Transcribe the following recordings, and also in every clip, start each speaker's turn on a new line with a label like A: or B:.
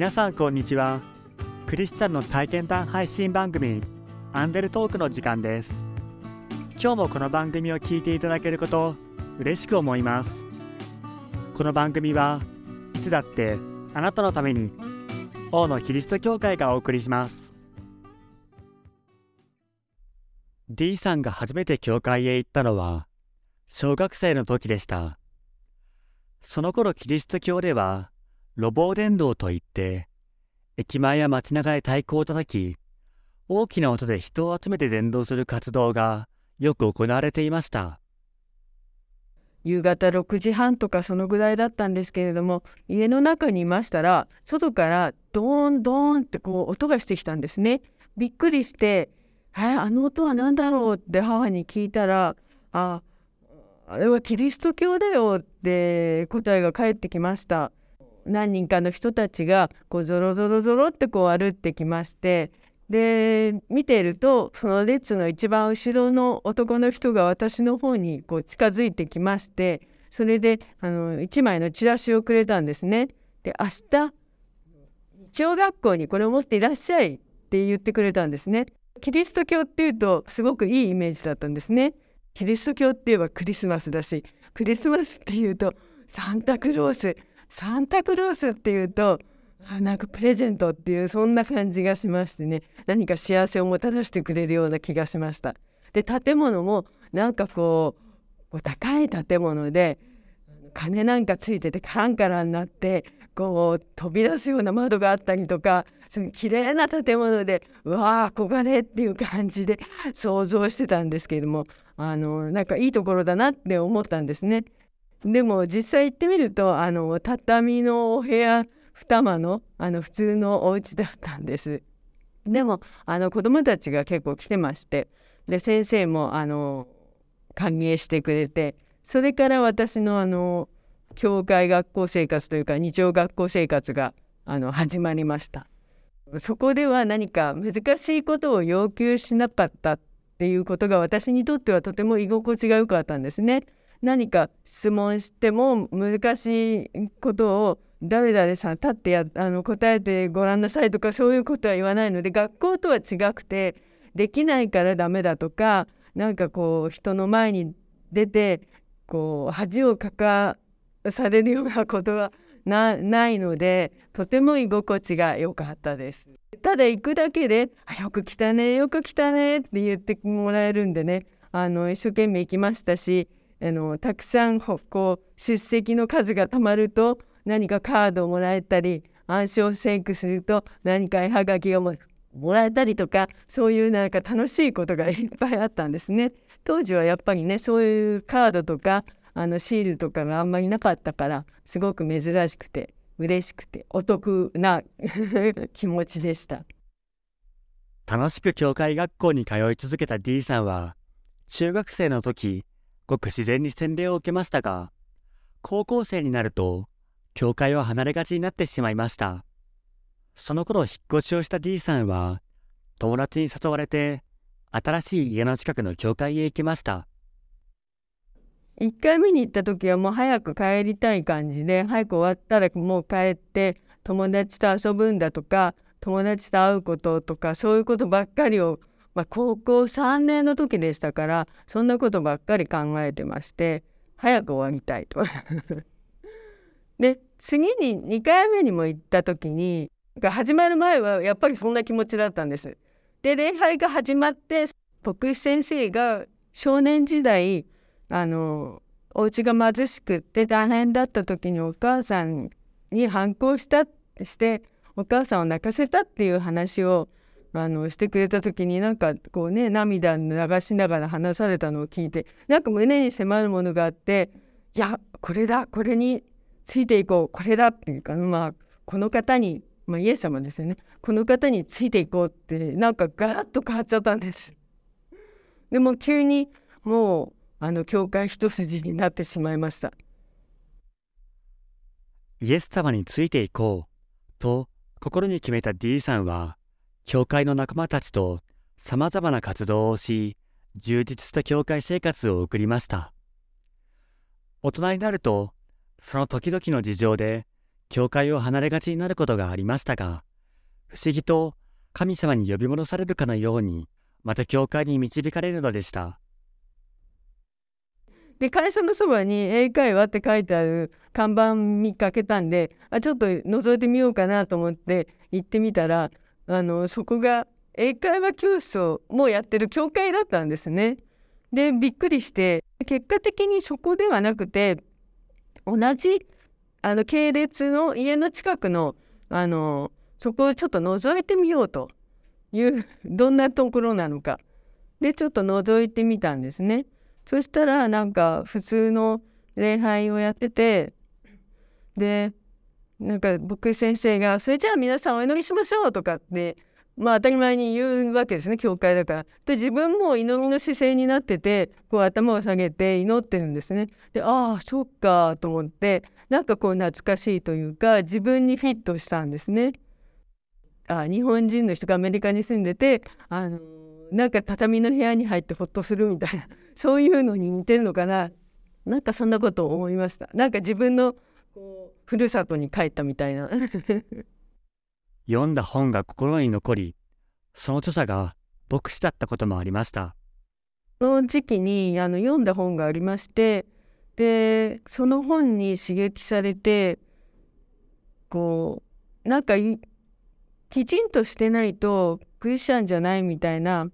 A: 皆さんこんにちは。クリスチャンの体験談配信番組アンデルトークの時間です。今日もこの番組を聞いていただけること嬉しく思います。この番組はいつだってあなたのために王のキリスト教会がお送りします。D さんが初めて教会へ行ったのは小学生の時でした。その頃キリスト教では路傍伝道といって駅前や街中で太鼓を叩き大きな音で人を集めて伝道する活動がよく行われていました
B: 夕方6時半とかそのぐらいだったんですけれども家の中にいましたら外からドーンドーンってこう音がしてきたんですね。びっくりして「えあの音は何だろう?」って母に聞いたら「ああれはキリスト教だよ」って答えが返ってきました。何人かの人たちがこうゾロゾロゾロってこう歩ってきましてで見ているとその列の一番後ろの男の人が私の方にこう近づいてきましてそれであの1枚のチラシをくれたんですね。で明日日曜学校にこれを持っていらっしゃいって言ってくれたんですね。キリスト教っていうとすごくいいイメージだったんですね。キリスト教って言えばクリスマスだしクリスマスっていうとサンタクロースサンタクロースっていうとあなんかプレゼントっていうそんな感じがしましてね何か幸せをもたらしてくれるような気がしました。で建物もなんかこう高い建物で鐘なんかついててカランカランになってこう飛び出すような窓があったりとかその綺麗な建物でうわー憧れっていう感じで想像してたんですけれどもあのなんかいいところだなって思ったんですね。でも実際行ってみるとあの畳のお部屋二間のあの普通のお家だったんです。でもあの子どもたちが結構来てましてで先生もあの歓迎してくれてそれから私のあの教会学校生活というか日曜学校生活があの始まりました。そこでは何か難しいことを要求しなかったっていうことが私にとってはとても居心地が良かったんですね。何か質問しても難しいことを誰々さん立ってやあの答えてごらんなさいとかそういうことは言わないので学校とは違くてできないからダメだとかなんかこう人の前に出てこう恥をかかされるようなことはないのでとても居心地が良かったです。ただ行くだけで「よく来たねよく来たね」って言ってもらえるんでねあの一生懸命行きましたしあのたくさんこう出席の数がたまると何かカードをもらえたり暗証セイクすると何か絵はがきをもらえたりとかそういうなんか楽しいことがいっぱいあったんですね。当時はやっぱりねそういうカードとかあのシールとかがあんまりなかったからすごく珍しくて嬉しくてお得な 気持ちでした
A: 楽しく教会学校に通い続けた D さんは中学生の時ごく自然に洗礼を受けましたが高校生になると教会を離れがちになってしまいました。その頃引っ越しをした D さんは、友達に誘われて、新しい家の近くの教会へ行きました。
B: 1回目に行った時はもう早く帰りたい感じで、早く終わったらもう帰って友達と遊ぶんだとか、友達と会うこととか、そういうことばっかりを、まあ、高校3年の時でしたから、そんなことばっかり考えてまして、早く終わりたいと。で次に2回目にも行った時に始まる前はやっぱりそんな気持ちだったんです。で礼拝が始まって牧師先生が少年時代あのお家が貧しくて大変だった時にお母さんに反抗したしてお母さんを泣かせたっていう話をあのしてくれた時になんかこうね涙流しながら話されたのを聞いてなんか胸に迫るものがあっていやこれだこれについていこうこれだっていうか、まあ、この方に、まあ、イエス様ですよねこの方についていこうってなんかガラッと変わっちゃったんです。でも急にもうあの教会一筋になってしまいました。
A: イエス様についていこうと心に決めた D さんは教会の仲間たちとさまざまな活動をし充実した教会生活を送りました大人になるとその時々の事情で教会を離れがちになることがありましたが、不思議と神様に呼び戻されるかのように、また教会に導かれるのでした。
B: で会社のそばに英会話って書いてある看板見かけたんであちょっと覗いてみようかなと思って行ってみたらあのそこが英会話教室をもうやってる教会だったんですね。でびっくりして結果的にそこではなくて同じあの系列の家の近くのあのそこをちょっと覗いてみようという どんなところなのかでちょっと覗いてみたんですね。そしたらなんか普通の礼拝をやっててでなんか僕先生が「それじゃあ皆さんお祈りしましょう」とかってまあ当たり前に言うわけですね教会だから。で自分も祈りの姿勢になっててこう頭を下げて祈ってるんですね。でああそっかと思ってなんかこう懐かしいというか自分にフィットしたんですね。あ日本人の人がアメリカに住んでてあのなんか畳の部屋に入ってほっとするみたいなそういうのに似てるのかななんかそんなことを思いましたなんか自分のこうふるさとに帰ったみたいな。
A: 読んだ本が心に残りその著者が牧師だったこともありました。
B: その時期にあの読んだ本がありましてでその本に刺激されてこうなんかきちんとしてないとクリスチャンじゃないみたいな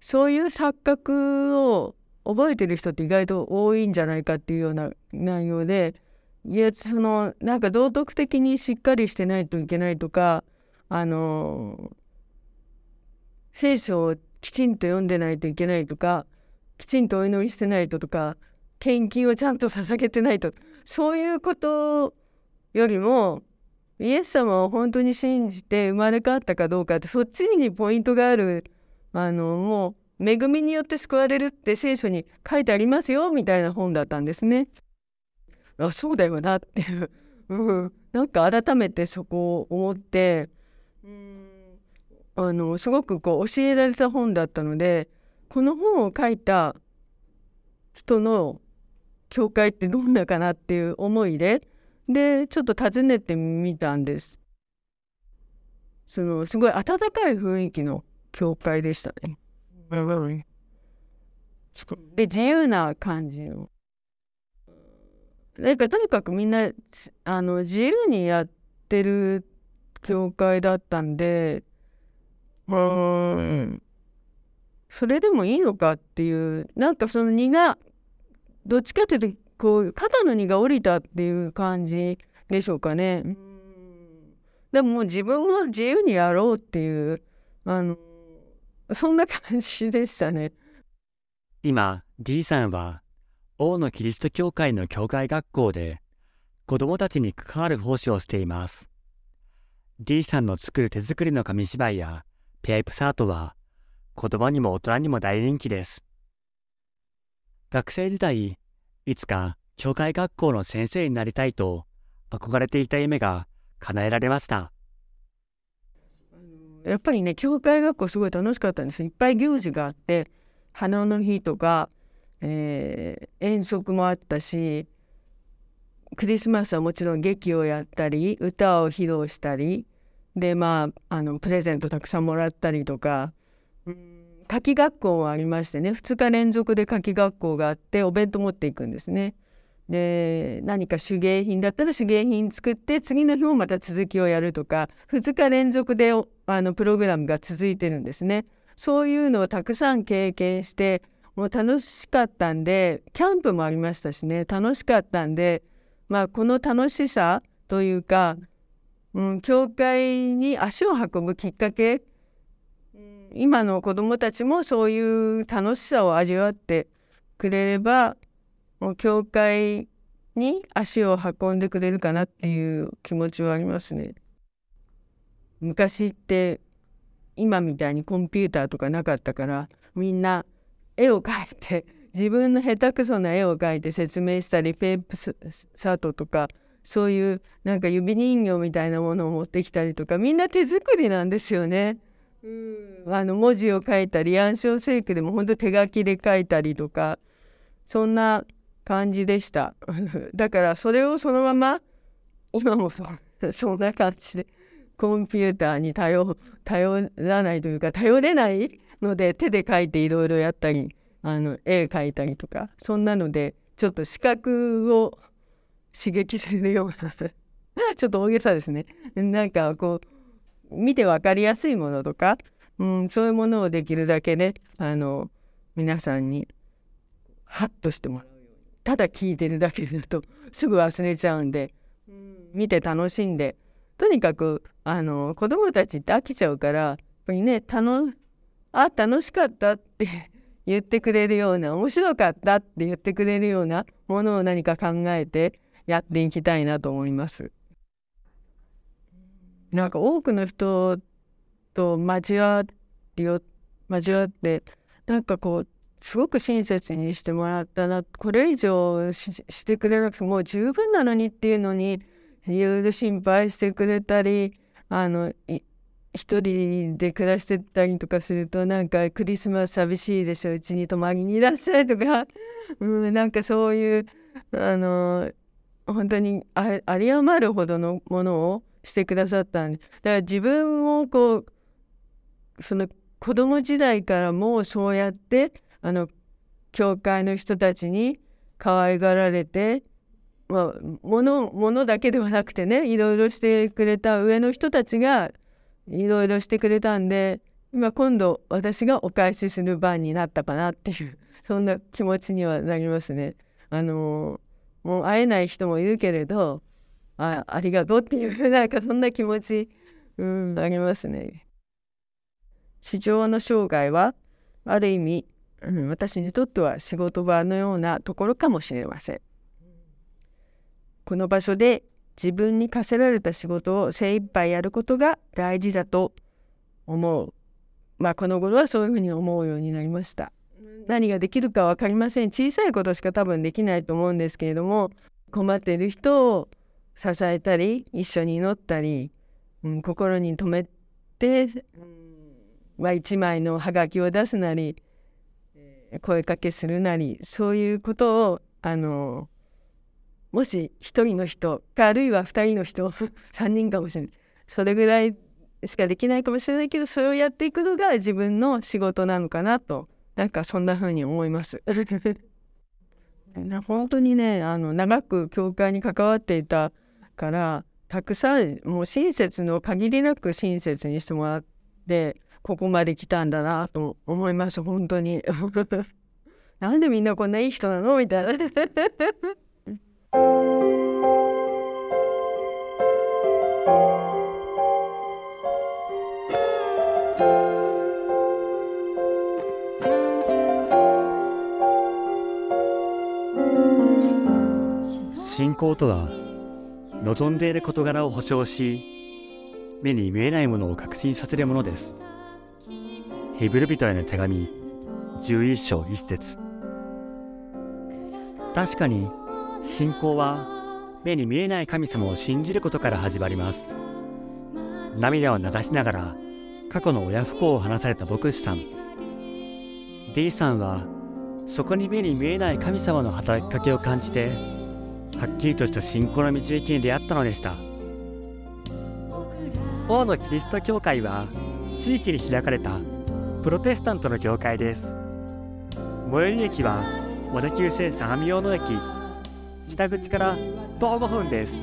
B: そういう錯覚を覚えてる人って意外と多いんじゃないかっていうような内容でいやそのなんか道徳的にしっかりしてないといけないとかあの聖書をきちんと読んでないといけないとかきちんとお祈りしてないととか献金をちゃんと捧げてないとそういうことよりもイエス様を本当に信じて生まれ変わったかどうかってそっちにポイントがあるあのもう恵みによって救われるって聖書に書いてありますよみたいな本だったんですね。あそうだよなっていう、うん、なんか改めてそこを思ってうんあのすごくこう教えられた本だったのでこの本を書いた人の教会ってどんなかなっていう思いででちょっと訪ねてみたんです。そのすごい温かい雰囲気の教会でしたね。で自由な感じの。なんかとにかくみんなあの自由にやってる教会だったんで、うん、それでもいいのかっていうなんかその荷がどっちかっていうとこう肩の荷が下りたっていう感じでしょうかね。でももう自分も自由にやろうっていうあのそんな感じでしたね。
A: 今 D さんは王のキリスト教会の教会学校で子供たちに関わる奉仕をしています。D さんの作る手作りの紙芝居やペープサートは子供にも大人にも大人気です。学生時代、いつか教会学校の先生になりたいと憧れていた夢が叶えられました。
B: やっぱりね教会学校すごい楽しかったんですいっぱい行事があって花の日とか、えー、遠足もあったしクリスマスはもちろん劇をやったり歌を披露したりでまああのプレゼントたくさんもらったりとか、夏季学校もありましてね2日連続で夏季学校があってお弁当持っていくんですね。で何か手芸品だったら手芸品作って次の日もまた続きをやるとか2日連続であのプログラムが続いてるんですね。そういうのをたくさん経験してもう楽しかったんでキャンプもありましたしね楽しかったんでまあこの楽しさというか、うん、教会に足を運ぶきっかけ今の子どもたちもそういう楽しさを味わってくれればもう教会に足を運んでくれるかなっていう気持ちはありますね。昔って今みたいにコンピューターとかなかったからみんな絵を描いて 自分の下手くそな絵を描いて説明したりペープサートとかそういうなんか指人形みたいなものを持ってきたりとかみんな手作りなんですよね。うんあの文字を書いたり暗唱聖句でも本当手書きで書いたりとかそんな感じでした だからそれをそのまま今もそ そんな感じでコンピューターに頼頼らないというか頼れないので手で描いていろいろやったりあの絵描いたりとかそんなのでちょっと視覚を刺激するような ちょっと大げさですね。なんかこう見て分かりやすいものとか、うん、そういうものをできるだけねあの皆さんにハッとしてもらうようにただ聞いてるだけだとすぐ忘れちゃうんで、見て楽しんでとにかくあの子供たちって飽きちゃうからやっぱりね楽あ楽しかったって 言ってくれるような面白かったって言ってくれるようなものを何か考えてやっていきたいなと思います。なんか多くの人と交わってよ交わってなんかこうすごく親切にしてもらったなこれ以上してくれなくてもう十分なのにっていうのにいろいろ心配してくれたりあの一人で暮らしてたりとかするとなんかクリスマス寂しいでしょうちに泊まりにいらっしゃいとか、うん、なんかそういうあの本当にあり余るほどのものをしてくださったんで。だから自分をこうその子供時代からもうそうやってあの教会の人たちに可愛がられてまあ、ものものだけではなくてねいろいろしてくれた上の人たちがいろいろしてくれたんで今今度私がお返しする番になったかなっていう そんな気持ちにはなりますね。あのもう会えない人もいるけれどあありがとうっていうなんかそんな気持ち、うん、ありますね。市場の生涯はある意味、うん、私にとっては仕事場のようなところかもしれません。この場所で自分に課せられた仕事を精一杯やることが大事だと思う。まあこの頃はそういうふうに思うようになりました。何ができるか分かりません。小さいことしか多分できないと思うんですけれども困っている人を支えたり一緒に祈ったり、うん、心に留めて、うんまあ、一枚のハガキを出すなり声かけするなりそういうことをあのもし1人の人かあるいは2人の人 3人かもしれないそれぐらいしかできないかもしれないけどそれをやっていくのが自分の仕事なのかなとなんかそんな風に思います。本当にねあの長く教会に関わっていたからたくさんもう親切の限りなく親切にしてもらってここまで来たんだなと思います本当に。なんでみんなこんないい人なの？みたいな。
A: 信仰とは望んでいる事柄を保証し目に見えないものを確信させるものです。ヘブル人への手紙11章1節。確かに信仰は目に見えない神様を信じることから始まります。涙を流しながら過去の親不幸を話された牧師さん。D さんはそこに目に見えない神様の働きかけを感じてはっきりとした信仰の導きに出会ったのでした。王のキリスト教会は地域に開かれたプロテスタントの教会です。最寄り駅は小田急線相模大野駅。北口から徒歩5分です。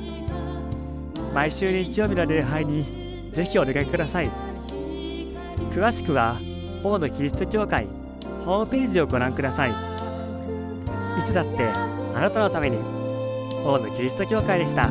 A: 毎週日曜日の礼拝にぜひお出かけください。詳しくは大野キリスト教会ホームページをご覧ください。いつだってあなたのために大野キリスト教会でした。